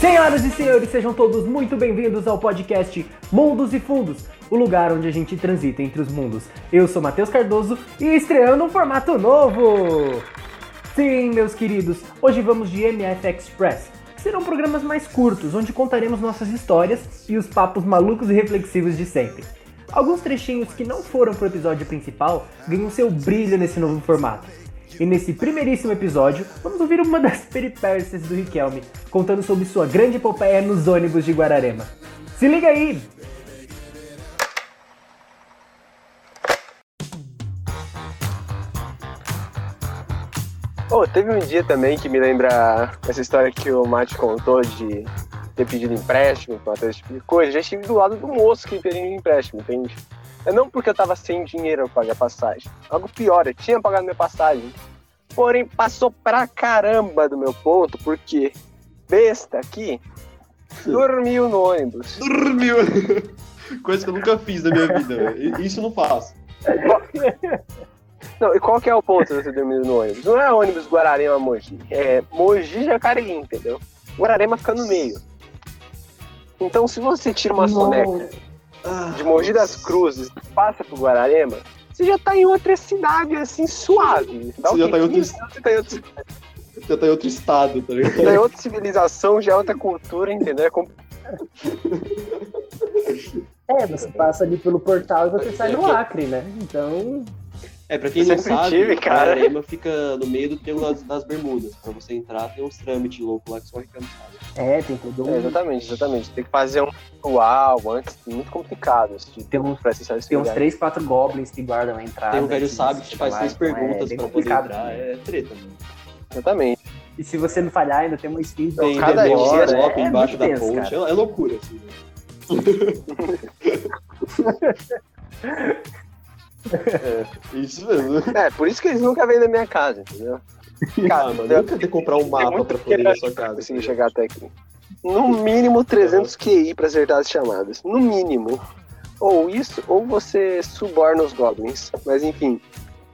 Senhoras e senhores, sejam todos muito bem-vindos ao podcast Mundos e Fundos, o lugar onde a gente transita entre os mundos. Eu sou Matheus Cardoso e estreando um formato novo! Sim, meus queridos, hoje vamos de MF Express, serão programas mais curtos, onde contaremos nossas histórias e os papos malucos e reflexivos de sempre. Alguns trechinhos que não foram pro episódio principal ganham seu brilho nesse novo formato. E nesse primeiríssimo episódio, vamos ouvir uma das peripécias do Riquelme, contando sobre sua grande epopeia nos ônibus de Guararema. Se liga aí! Oh, teve um dia também que me lembra essa história que o Mate contou de ter pedido empréstimo para ter esse tipo de coisa. Já estive do lado do moço que pediu empréstimo, entende? É não porque eu tava sem dinheiro pra pagar passagem. Algo pior, eu tinha pagado minha passagem. Porém, passou pra caramba do meu ponto, porque besta aqui dormiu no ônibus. Dormiu! Coisa que eu nunca fiz na minha vida. Isso eu não faço. Não, e qual que é o ponto de você dormir no ônibus? Não é ônibus Guararema Mogi, é Mogi Jacareí, entendeu? Guararema fica no meio. Então, se você tira uma soneca de Mogi das Cruzes e passa pro Guararema, você já tá em outra cidade, assim, suave. Você já tá em outro, Você tá em outro, já tá em outro estado, tá ligado? tá em outra civilização, já é outra cultura, entendeu? É com- É, você passa ali pelo portal e você sai no Acre, né? Então. É, pra quem Eu não sabe, tive, cara. Fica no meio do Triângulo das, das Bermudas. Pra você entrar, tem uns trâmites loucos lá que só o Ricardo sabe. É, tem todo um. É, exatamente, exatamente. Tem que fazer um ritual antes, muito complicado. Assim, Tem uns- pra acessar Tem uns. 3, 4 goblins que guardam a entrada. Tem um velho sábio que te faz três então é perguntas bem pra poder entrar. também. É treta, mano. Exatamente. E se você não falhar, ainda tem uma skin Tem cada dia, golpe é embaixo muito da tenso, ponte. É, é loucura, assim. né? é, isso mesmo. É, por isso que eles nunca vêm na minha casa, entendeu? Cara, Ah, mano, eu- nunca ter que comprar um mapa pra poder ir na sua casa. consegui chegar até aqui. No mínimo 300 QI pra acertar as chamadas. No mínimo. Ou isso, ou você suborna os goblins. Mas enfim.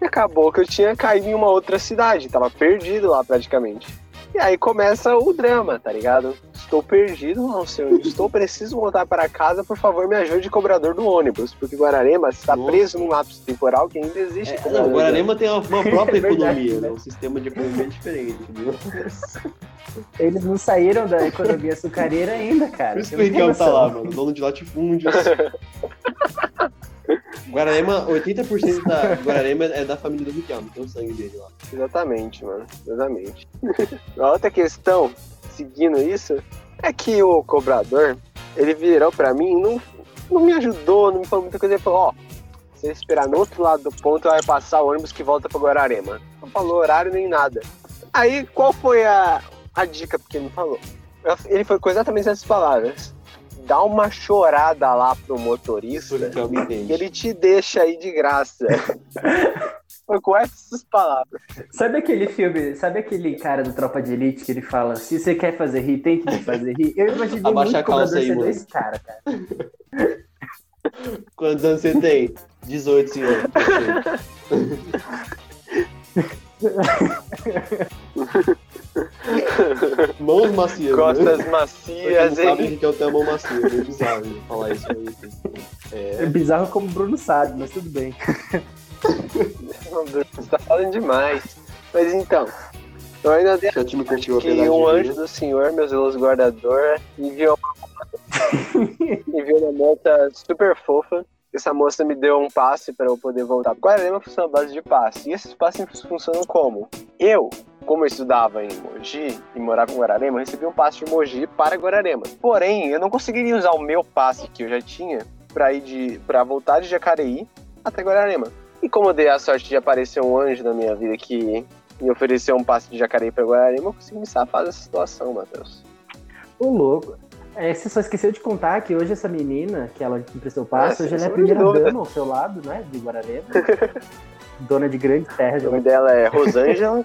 E acabou que eu tinha caído em uma outra cidade. Tava perdido lá praticamente. E aí começa o drama, tá ligado? Estou perdido, não sei onde estou, preciso voltar para casa, por favor, me ajude, cobrador do ônibus, porque Guararema está Nossa. preso num lapso temporal que ainda existe. É, não, Guararema tem uma, uma própria É verdade, economia, né? né? Um sistema de economia diferente, entendeu? Eles não saíram da economia açucareira ainda, cara. Por isso que o Ricardo tá lá, mano. Dono de latifúndios. Guararema, 80% da Guararema é da família do Riquelme, tem o sangue dele lá. Exatamente, mano. Exatamente. A outra questão, seguindo isso, é que o cobrador, ele virou pra mim e não, não me ajudou, não me falou muita coisa. Ele falou, ó, se você esperar no outro lado do ponto, vai passar o ônibus que volta pra Guararema. Não falou horário nem nada. Aí, qual foi a, a dica que ele me falou? Ele foi com exatamente essas palavras. Dá uma chorada lá pro motorista e entende. ele te deixa aí de graça. Foi com essas palavras. Sabe aquele filme, sabe aquele cara do Tropa de Elite que ele fala, se você quer fazer rir, tem que fazer rir? Eu imaginei Abaixa muito a calça aí, sendo mano. esse cara, cara. Quantos anos você tem? 18, senhor. Mãos macias. né? Costas Pra quem macias, não sabe, hein? Riquelme tem a mão macia. É bizarro né, falar isso aí. É É. bizarro como o Bruno sabe, mas tudo bem. Você tá falando demais. Mas então, eu ainda tenho que um anjo do Senhor, meu zeloso guardador, enviou enviou uma nota super fofa. Essa moça me deu um passe para eu poder voltar. Guararema funciona à base de passe. E esses passes funcionam como? Eu, como eu estudava em Mogi e morava em Guararema, recebi um passe de Mogi para Guararema. Porém, eu não conseguiria usar o meu passe que eu já tinha para ir de para voltar de Jacareí até Guararema. E como eu dei a sorte de aparecer um anjo na minha vida que me ofereceu um passe de Jacareí para Guararema, eu consegui me safar dessa situação, Matheus. Ô, louco. É, você só esqueceu de contar que hoje essa menina, que ela emprestou o passe, É, hoje ela é a primeira dama ao seu lado, né? De Guararema. Dona de grandes terras. O nome dela é Rosângela.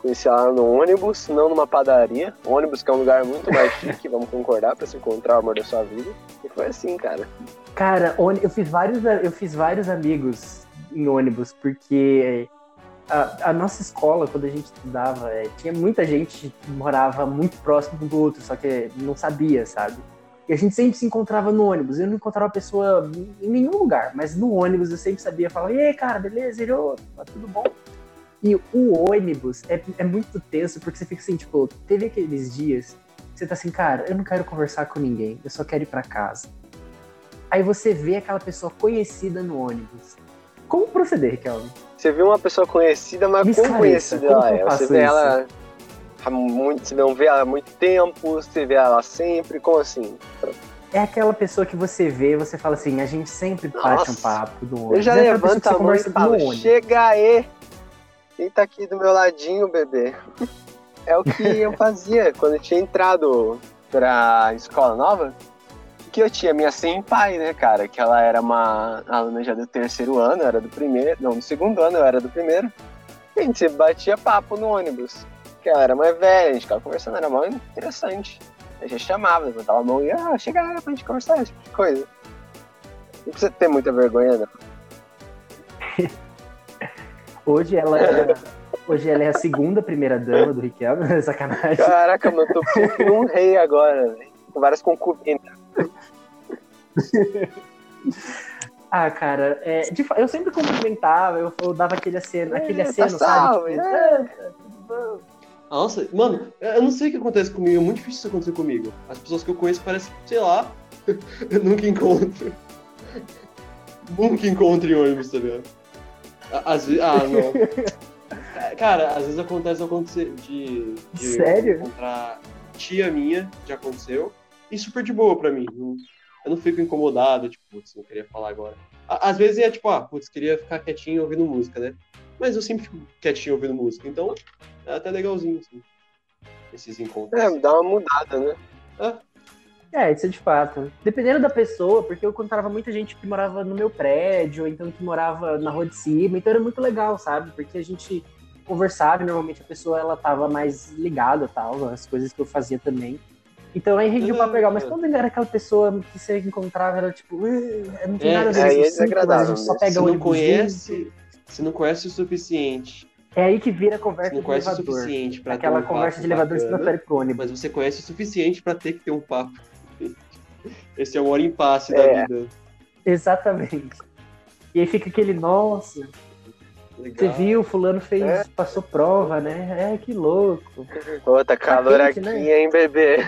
Conheci ela no ônibus, não numa padaria. O ônibus que é um lugar muito mais chique, vamos concordar, pra se encontrar o amor da sua vida. E foi assim, cara. Cara, eu fiz vários, eu fiz vários amigos em ônibus, porque a, a nossa escola, quando a gente estudava, é, tinha muita gente que morava muito próximo um do outro, só que não sabia, sabe? E a gente sempre se encontrava no ônibus. Eu não encontrava a pessoa em nenhum lugar, mas no ônibus eu sempre sabia falar: e aí, cara, beleza? E eu, tá tudo bom? E o ônibus é, é muito tenso, porque você fica assim, tipo, teve aqueles dias que você tá assim, cara, eu não quero conversar com ninguém, eu só quero ir para casa. Aí você vê aquela pessoa conhecida no ônibus. Como proceder, Kelvin? Você vê uma pessoa conhecida, mas Me como conhecida ela é? Você vê isso? ela há muito, você não vê ela há muito tempo, você vê ela sempre, como assim? É aquela pessoa que você vê, você fala assim, a gente sempre bate Nossa. um papo no ônibus. Eu já é a mão e ônibus. chega aí! Quem tá aqui do meu ladinho, bebê? É o que eu fazia quando eu tinha entrado pra escola nova. Que eu tinha minha senpai, né, cara? Que ela era uma aluna já do terceiro ano, eu era do primeiro. Não, do segundo ano eu era do primeiro. E a gente batia papo no ônibus. Que ela era mais velha, a gente ficava conversando, era muito interessante. A gente chamava, levantava a mão e, ah, chega aí pra gente conversar, esse tipo de coisa. Não precisa ter muita vergonha, não. Hoje ela, é, hoje ela é a segunda primeira dama do Riquelme, sacanagem. Caraca, mano, eu tô sentindo um rei agora, velho. Com várias concubinas. Ah, cara, é, de eu sempre cumprimentava, eu, eu dava aquele aceno, aquele É, tá aceno, sabe? salve, Tipo, é. "Ah, tá tudo bom?" Nossa, mano, eu não sei o que acontece comigo, é muito difícil isso acontecer comigo. As pessoas que eu conheço parecem, sei lá, eu nunca encontro. nunca encontro em ônibus, tá ligado? Às vezes, ah, não. Cara, às vezes acontece acontecer de, de Sério? encontrar tia minha, já aconteceu, e super de boa pra mim. Eu não fico incomodado, tipo, putz, não queria falar agora. Às vezes é tipo, ah, putz, queria ficar quietinho ouvindo música, né? Mas eu sempre fico quietinho ouvindo música, então é até legalzinho, assim, esses encontros. É, dá uma mudada, né? Ah, É, isso é de fato. Dependendo da pessoa, porque eu encontrava muita gente que morava no meu prédio, ou então que morava na rua de cima, então era muito legal, sabe? Porque a gente conversava e normalmente a pessoa ela tava mais ligada tal, as coisas que eu fazia também. Então aí rendia um papo legal, mas quando era aquela pessoa que você encontrava, era tipo, "Eh, não tem É, nada a ver com é isso, desagradável a gente só mesmo. pega se o não conhece, se não conhece o suficiente, É aí que vira a conversa não de conhece o elevador. suficiente pra Aquela ter um conversa de elevador bacana, pro ônibus. mas você conhece o suficiente pra ter que ter um papo. Esse é o maior impasse É. da vida. Exatamente. E aí fica aquele, nossa, Legal. você viu, fulano fez, É. passou prova, né? É, que louco. Pô, tá calor quente, aqui, né? hein, bebê?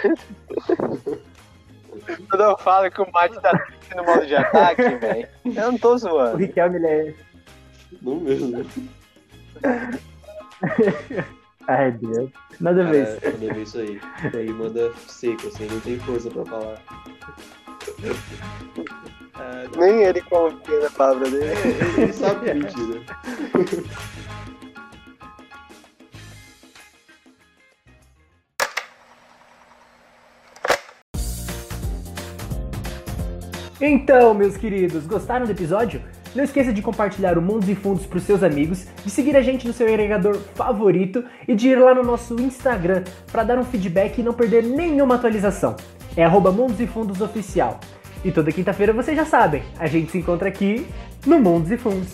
Quando eu falo que o mate tá triste no modo de ataque, velho, eu não tô O zoando. Riquelme, ele é... Não mesmo. Ai, Deus. Nada a ver. isso. Cara, manda ver isso aí. Ele manda seco, assim, não tem força pra falar. Ah, Nem ele confia na palavra dele. ele, ele sabe que é mentira. Então, meus queridos, gostaram do episódio? Não esqueça de compartilhar o Mundos e Fundos para os seus amigos, de seguir a gente no seu agregador favorito e de ir lá no nosso Instagram para dar um feedback e não perder nenhuma atualização. É arroba Mundos e Fundos Oficial. E toda quinta-feira vocês já sabem, a gente se encontra aqui no Mundos e Fundos.